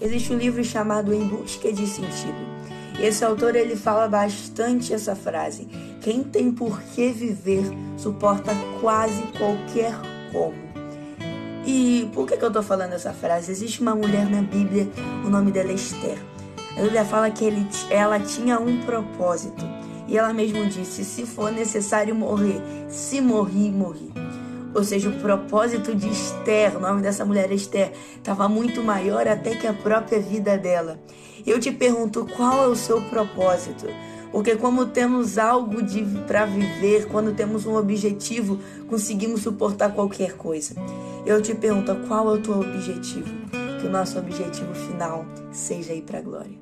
existe um livro chamado Em Busca de Sentido. Esse autor ele fala bastante essa frase: quem tem por que viver suporta quase qualquer como. E por que, que eu tô falando essa frase? Existe uma mulher na Bíblia, o nome dela é Esther. A Bíblia fala que ele, ela tinha um propósito. E ela mesma disse: se for necessário morrer, se morri, morri. Ou seja, o propósito de Esther, o nome dessa mulher Esther, estava muito maior até que a própria vida dela. Eu te pergunto, qual é o seu propósito? Porque como temos algo para viver, quando temos um objetivo, conseguimos suportar qualquer coisa. Eu te pergunto, qual é o teu objetivo? Que o nosso objetivo final seja ir para a glória.